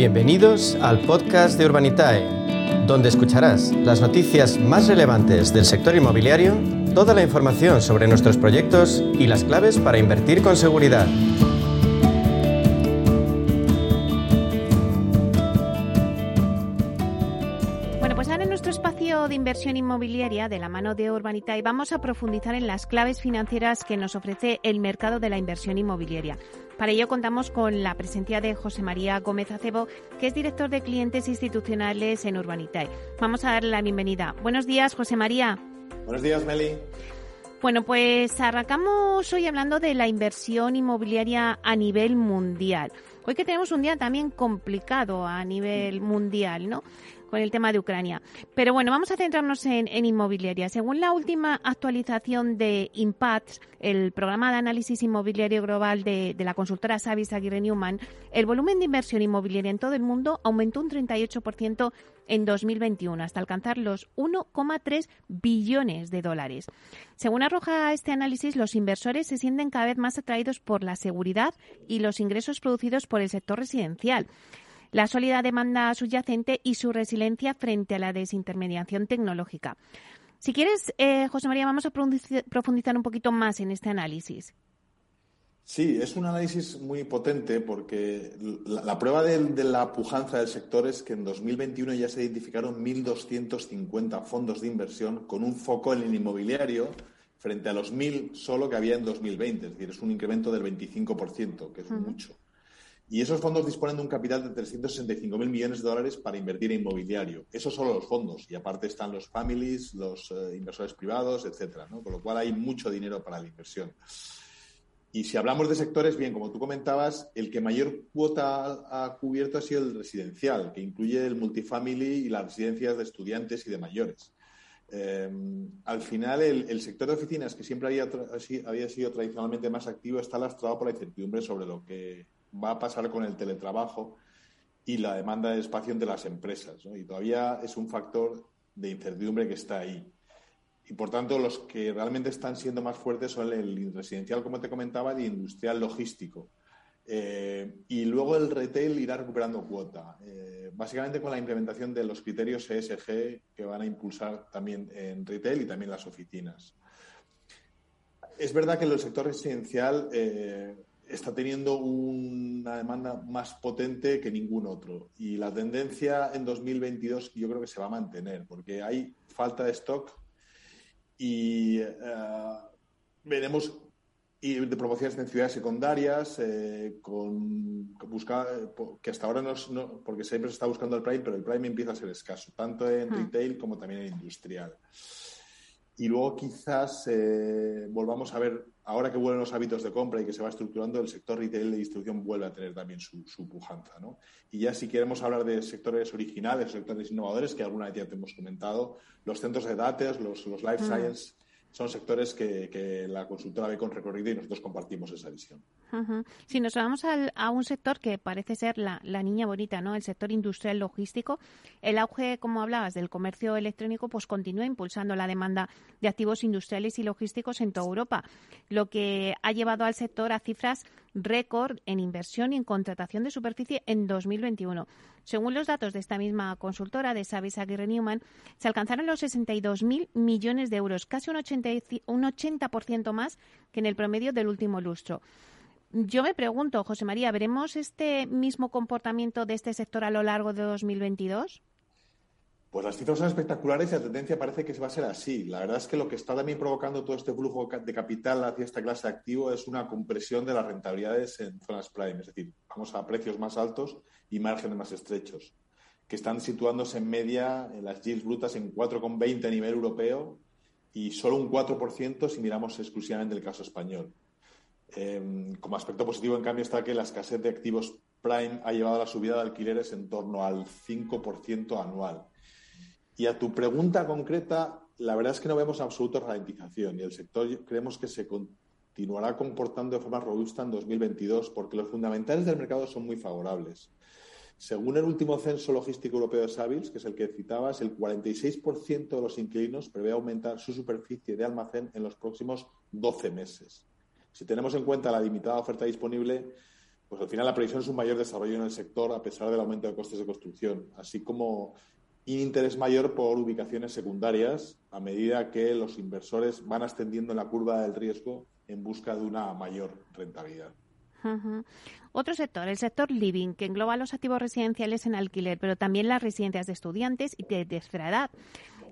Bienvenidos al podcast de Urbanitae, donde escucharás las noticias más relevantes del sector inmobiliario, toda la información sobre nuestros proyectos y las claves para invertir con seguridad. Pues ahora en nuestro espacio de inversión inmobiliaria de la mano de Urbanitae vamos a profundizar en las claves financieras que nos ofrece el mercado de la inversión inmobiliaria. Para ello contamos con la presencia de José María Gómez Acebo, que es director de clientes institucionales en Urbanitae. Vamos a darle la bienvenida. Buenos días, José María. Buenos días, Meli. Bueno, pues arrancamos hoy hablando de la inversión inmobiliaria a nivel mundial. Hoy que tenemos un día también complicado a nivel mundial, ¿no? Con el tema de Ucrania. Pero bueno, vamos a centrarnos en, inmobiliaria. Según la última actualización de Impact, el programa de análisis inmobiliario global de, la consultora Savis Aguirre Newman, el volumen de inversión inmobiliaria en todo el mundo aumentó un 38% en 2021 hasta alcanzar los 1,3 billones de dólares. Según arroja este análisis, los inversores se sienten cada vez más atraídos por la seguridad y los ingresos producidos por el sector residencial la sólida demanda subyacente y su resiliencia frente a la desintermediación tecnológica. Si quieres, eh, José María, vamos a profundizar un poquito más en este análisis. Sí, es un análisis muy potente porque la, prueba de, la pujanza del sector es que en 2021 ya se identificaron 1.250 fondos de inversión con un foco en el inmobiliario frente a los 1.000 solo que había en 2020. Es decir, es un incremento del 25%, que es mucho. Y esos fondos disponen de un capital de 365.000 millones de dólares para invertir en inmobiliario. Esos son los fondos. Y aparte están los families, los eh, inversores privados, etcétera. Con lo cual hay mucho dinero para la inversión. Y si hablamos de sectores, bien, como tú comentabas, el que mayor cuota ha cubierto ha sido el residencial, que incluye el multifamily y las residencias de estudiantes y de mayores. Em, al final, el, sector de oficinas, que siempre había, había sido tradicionalmente más activo, está lastrado por la incertidumbre sobre lo que va a pasar con el teletrabajo y la demanda de espacio de las empresas. Y todavía es un factor de incertidumbre que está ahí. Y por tanto, los que realmente están siendo más fuertes son el residencial, como te comentaba, y industrial logístico. Eh, y luego el retail irá recuperando cuota, eh, básicamente con la implementación de los criterios ESG que van a impulsar también en retail y también las oficinas. Es verdad que en el sector residencial eh, está teniendo una demanda más potente que ningún otro. Y la tendencia en 2022 yo creo que se va a mantener, porque hay falta de stock y eh, veremos y de promociones en ciudades secundarias, eh, con, buscar, que hasta ahora no, porque siempre se está buscando el prime, pero el prime empieza a ser escaso, tanto en hmm. retail como también en industrial. Y luego quizás eh, volvamos a ver, ahora que vuelven los hábitos de compra y que se va estructurando, el sector retail de distribución vuelve a tener también su, pujanza. ¿no? Y ya si queremos hablar de sectores originales, sectores innovadores, que alguna vez ya te hemos comentado, los centros de datos, los, los life mm. science, son sectores que, la consultora ve con recorrido y nosotros compartimos esa visión. Si nos vamos a un sector que parece ser la, niña bonita, ¿no? El sector industrial logístico, el auge, como hablabas, del comercio electrónico, pues continúa impulsando la demanda de activos industriales y logísticos en toda Europa, lo que ha llevado al sector a cifras récord en inversión y en contratación de superficie en 2021. Según los datos de esta misma consultora de Savis Aguirre Newman, se alcanzaron los 62.000 millones de euros, casi un 80%, un 80 más que en el promedio del último lustro. Yo me pregunto, José María, ¿veremos este mismo comportamiento de este sector a lo largo de 2022? Pues las cifras son espectaculares y la tendencia parece que va a ser así. La verdad es que lo que está también provocando todo este flujo de capital hacia esta clase de activo es una compresión de las rentabilidades en zonas prime, es decir, vamos a precios más altos y márgenes más estrechos, que están situándose en media en las yields brutas en 4,20 a nivel europeo y solo un 4% si miramos exclusivamente el caso español. Em, como aspecto positivo, en cambio, está que la escasez de activos prime ha llevado a la subida de alquileres en torno al 5% anual. Y a tu pregunta concreta, la verdad es que no vemos absoluta ralentización y el sector creemos que se continuará comportando de forma robusta en 2022 porque los fundamentales del mercado son muy favorables. Según el último censo logístico europeo de Savills, que es el que citabas, el 46% de los inquilinos prevé aumentar su superficie de almacén en los próximos 12 meses. Si tenemos en cuenta la limitada oferta disponible, pues al final la previsión es un mayor desarrollo en el sector a pesar del aumento de costes de construcción, así como un interés mayor por ubicaciones secundarias a medida que los inversores van ascendiendo en la curva del riesgo en busca de una mayor rentabilidad. Otro sector, el sector living, que engloba los activos residenciales en alquiler, pero también las residencias de estudiantes y de tercera edad.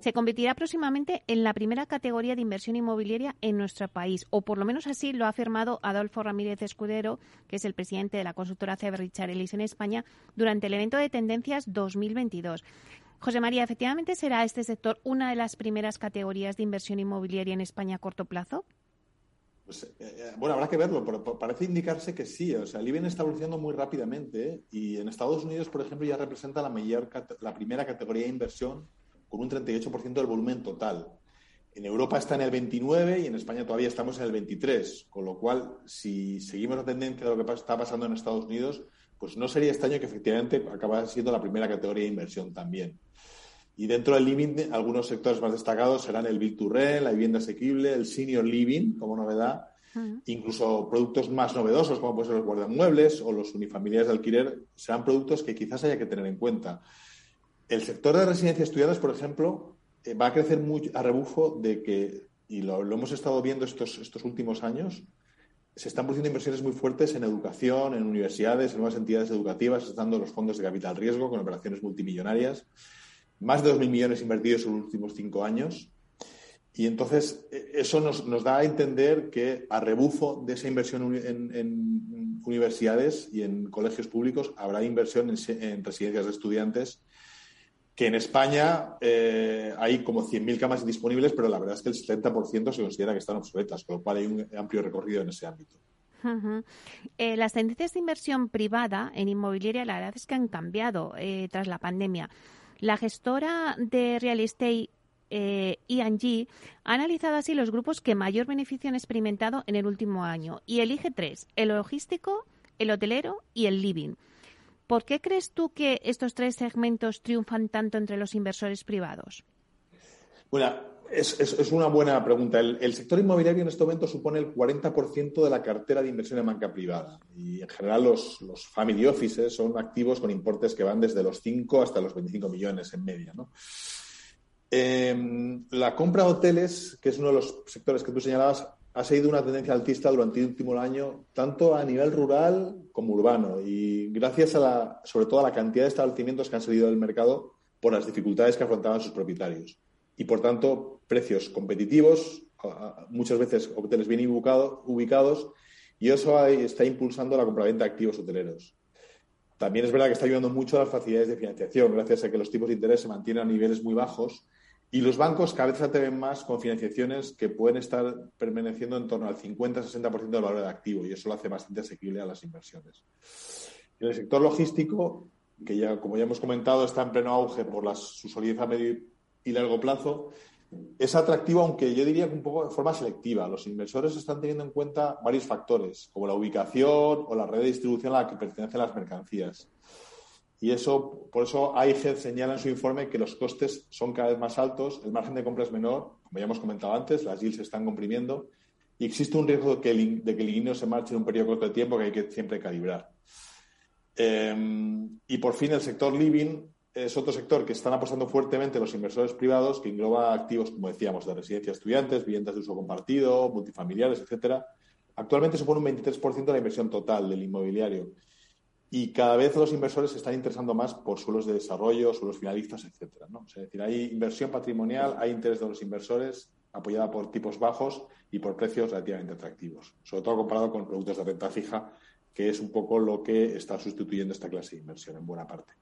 Se convertirá próximamente en la primera categoría de inversión inmobiliaria en nuestro país, o por lo menos así lo ha afirmado Adolfo Ramírez Escudero, que es el presidente de la consultora CB Richard en España, durante el evento de Tendencias 2022. José María, ¿efectivamente será este sector una de las primeras categorías de inversión inmobiliaria en España a corto plazo? Pues, eh, eh, bueno, habrá que verlo, pero parece indicarse que sí. O sea, el IBEN está evolucionando muy rápidamente y en Estados Unidos, por ejemplo, ya representa la, mayor, la primera categoría de inversión con un 38% del volumen total. En Europa está en el 29 y en España todavía estamos en el 23, con lo cual, si seguimos la tendencia de lo que está pasando en Estados Unidos, pues no sería extraño que efectivamente acabara siendo la primera categoría de inversión también. Y dentro del living, algunos sectores más destacados serán el Build to Rent, la vivienda asequible, el Senior Living como novedad, incluso productos más novedosos como pueden ser los guardamuebles o los unifamiliares de alquiler, serán productos que quizás haya que tener en cuenta. El sector de residencias estudiadas, por ejemplo, eh, va a crecer muy a rebufo de que, y lo, hemos estado viendo estos, estos últimos años, se están produciendo inversiones muy fuertes en educación, en universidades, en nuevas entidades educativas, estando los fondos de capital riesgo con operaciones multimillonarias. Más de 2.000 millones invertidos en los últimos cinco años. Y entonces e, eso nos, da a entender que a rebufo de esa inversión en, universidades y en colegios públicos habrá inversión en residencias de estudiantes que en España eh, hay como 100.000 camas disponibles, pero la verdad es que el 70% se considera que están obsoletas, con lo cual hay un amplio recorrido en ese ámbito. Eh, las tendencias de inversión privada en inmobiliaria, la verdad es que han cambiado eh, tras la pandemia. La gestora de real estate eh, ING ha analizado así los grupos que mayor beneficio han experimentado en el último año y elige tres: el logístico, el hotelero y el living. ¿Por qué crees tú que estos tres segmentos triunfan tanto entre los inversores privados? Bueno, es, una buena pregunta. El, sector inmobiliario en este momento supone el 40% de la cartera de inversión en banca privada. Y en general los, family offices son activos con importes que van desde los 5 hasta los 25 millones en media. Em, la compra de hoteles, que es uno de los sectores que tú señalabas, ha seguido una tendencia altista durante el último año, tanto a nivel rural como urbano, y gracias a la, sobre todo a la cantidad de establecimientos que han salido del mercado por las dificultades que afrontaban sus propietarios. Y por tanto, precios competitivos, muchas veces hoteles bien ubicados, y eso está impulsando la compraventa de activos hoteleros. También es verdad que está ayudando mucho a las facilidades de financiación, gracias a que los tipos de interés se mantienen a niveles muy bajos y los bancos cada vez se atreven más con financiaciones que pueden estar permaneciendo en torno al 50-60% del valor de activo y eso lo hace bastante asequible a las inversiones. En el sector logístico, que ya, como ya hemos comentado, está en pleno auge por su solidez a medio y largo plazo, es atractivo, aunque yo diría que un poco de forma selectiva. Los inversores están teniendo en cuenta varios factores, como la ubicación o la red de distribución a la que pertenecen las mercancías. Y eso, por eso AIG señala en su informe que los costes son cada vez más altos, el margen de compra es menor, como ya hemos comentado antes, las yields se están comprimiendo y existe un riesgo de que el, de se marche en un periodo corto de tiempo que hay que siempre calibrar. Em, y por fin, el sector living es otro sector que están apostando fuertemente los inversores privados, que engloba activos, como decíamos, de residencia de estudiantes, viviendas de uso compartido, multifamiliares, etcétera. Actualmente supone un 23% de la inversión total del inmobiliario y cada vez los inversores se están interesando más por suelos de desarrollo, suelos finalistas, etcétera. ¿no? es decir, hay inversión patrimonial, hay interés de los inversores apoyada por tipos bajos y por precios relativamente atractivos, sobre todo comparado con productos de renta fija, que es un poco lo que está sustituyendo esta clase de inversión en buena parte.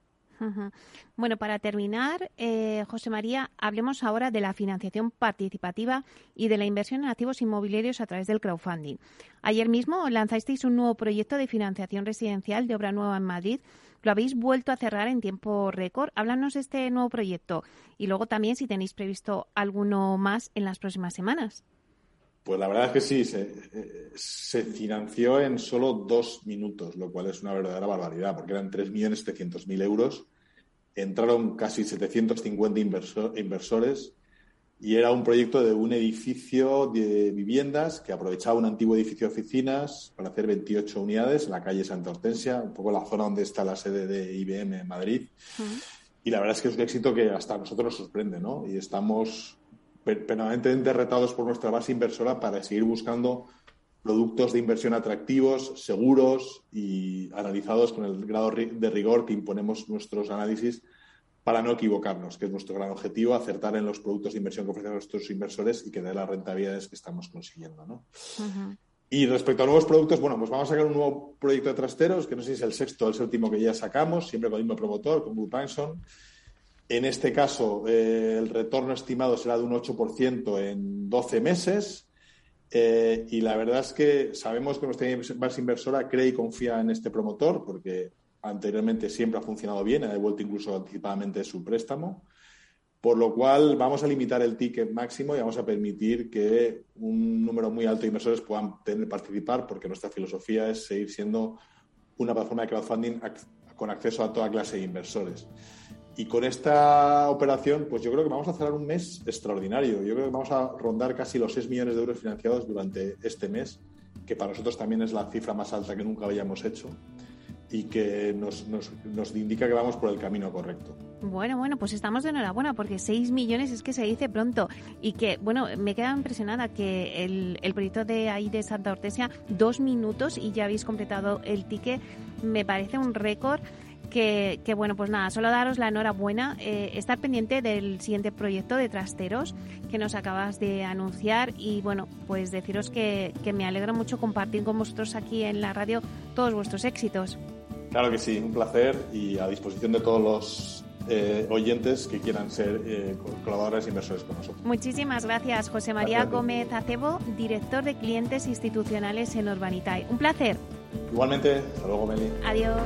Bueno, para terminar, eh, José María, hablemos ahora de la financiación participativa y de la inversión en activos inmobiliarios a través del crowdfunding. Ayer mismo lanzasteis un nuevo proyecto de financiación residencial de obra nueva en Madrid. Lo habéis vuelto a cerrar en tiempo récord. Háblanos de este nuevo proyecto y luego también si tenéis previsto alguno más en las próximas semanas. Pues la verdad es que sí, se, se, financió en solo dos minutos, lo cual es una verdadera barbaridad, porque eran 3.700.000 euros. Entraron casi 750 inversores y era un proyecto de un edificio de viviendas que aprovechaba un antiguo edificio de oficinas para hacer 28 unidades en la calle Santa Hortensia, un poco la zona donde está la sede de IBM en Madrid. Y la verdad es que es un éxito que hasta a nosotros nos sorprende, ¿no? Y estamos permanentemente retados por nuestra base inversora para seguir buscando productos de inversión atractivos, seguros y analizados con el grado de rigor que imponemos nuestros análisis para no equivocarnos, que es nuestro gran objetivo, acertar en los productos de inversión que ofrecen nuestros inversores y que dé las rentabilidades que estamos consiguiendo. ¿no? Y respecto a nuevos productos, bueno, pues vamos a sacar un nuevo proyecto de trasteros, que no sé si es el sexto o el séptimo que ya sacamos, siempre con el mismo promotor, con Blue Panson. En este caso, eh, el retorno estimado será de un 8% en 12 meses. Eh, y la verdad es que sabemos que nuestra base inversora cree y confía en este promotor, porque anteriormente siempre ha funcionado bien, ha devuelto incluso anticipadamente su préstamo, por lo cual vamos a limitar el ticket máximo y vamos a permitir que un número muy alto de inversores puedan tener, participar, porque nuestra filosofía es seguir siendo una plataforma de crowdfunding con acceso a toda clase de inversores. Y con esta operación, pues yo creo que vamos a cerrar un mes extraordinario. Yo creo que vamos a rondar casi los 6 millones de euros financiados durante este mes, que para nosotros también es la cifra más alta que nunca habíamos hecho y que nos, nos, indica que vamos por el camino correcto. Bueno, bueno, pues estamos de enhorabuena porque 6 millones es que se dice pronto y que, bueno, me queda impresionada que el, el proyecto de ahí de Santa Ortesia, dos minutos y ya habéis completado el ticket, me parece un récord. Que, que, bueno, pues nada, solo daros la enhorabuena, eh, estar pendiente del siguiente proyecto de Trasteros que nos acabas de anunciar y bueno, pues deciros que, que me alegra mucho compartir con vosotros aquí en la radio todos vuestros éxitos. Claro que sí, un placer y a disposición de todos los eh, oyentes que quieran ser eh, colaboradores e inversores con nosotros. Muchísimas gracias, José María Gómez Acebo, director de clientes institucionales en Urbanitae. Un placer. Igualmente, hasta luego, Meli. Adiós.